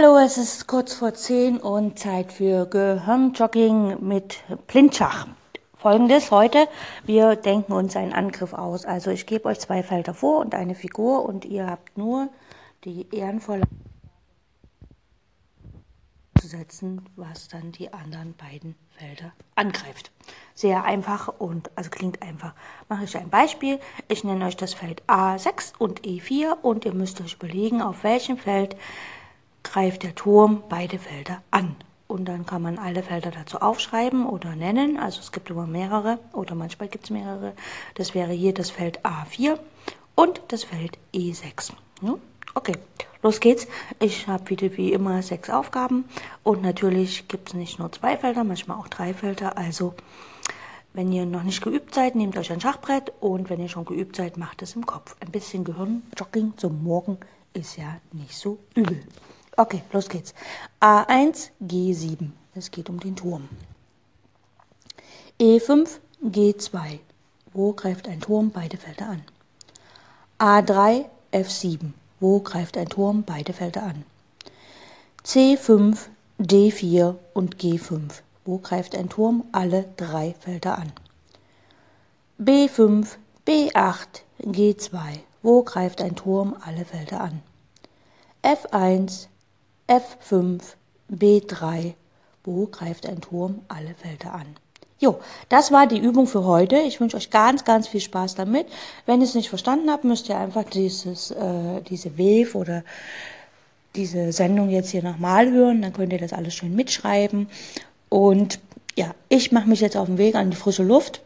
Hallo, es ist kurz vor 10 und Zeit für Gehirnjogging mit Blindschach. Folgendes heute, wir denken uns einen Angriff aus. Also ich gebe euch zwei Felder vor und eine Figur und ihr habt nur die ehrenvolle zu setzen, was dann die anderen beiden Felder angreift. Sehr einfach und also klingt einfach. Mache ich ein Beispiel. Ich nenne euch das Feld A6 und E4 und ihr müsst euch überlegen, auf welchem Feld greift der Turm beide Felder an. Und dann kann man alle Felder dazu aufschreiben oder nennen. Also es gibt immer mehrere oder manchmal gibt es mehrere. Das wäre hier das Feld A4 und das Feld E6. Okay, los geht's. Ich habe wieder wie immer sechs Aufgaben und natürlich gibt es nicht nur zwei Felder, manchmal auch drei Felder. Also wenn ihr noch nicht geübt seid, nehmt euch ein Schachbrett und wenn ihr schon geübt seid, macht es im Kopf. Ein bisschen Gehirnjogging zum Morgen ist ja nicht so übel. Okay, los geht's. A1, G7. Es geht um den Turm. E5, G2. Wo greift ein Turm beide Felder an? A3, F7. Wo greift ein Turm beide Felder an? C5, D4 und G5. Wo greift ein Turm alle drei Felder an? B5, B8, G2. Wo greift ein Turm alle Felder an? F1, F5, B3. Wo greift ein Turm alle Felder an? Jo, das war die Übung für heute. Ich wünsche euch ganz, ganz viel Spaß damit. Wenn ihr es nicht verstanden habt, müsst ihr einfach dieses, äh, diese Wave oder diese Sendung jetzt hier nochmal hören. Dann könnt ihr das alles schön mitschreiben. Und ja, ich mache mich jetzt auf den Weg an die frische Luft.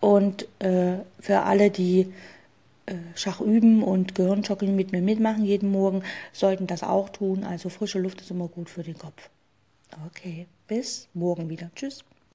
Und äh, für alle, die Schach üben und Gehirnjogging mit mir mitmachen jeden Morgen, sollten das auch tun. Also frische Luft ist immer gut für den Kopf. Okay, bis morgen wieder. Tschüss.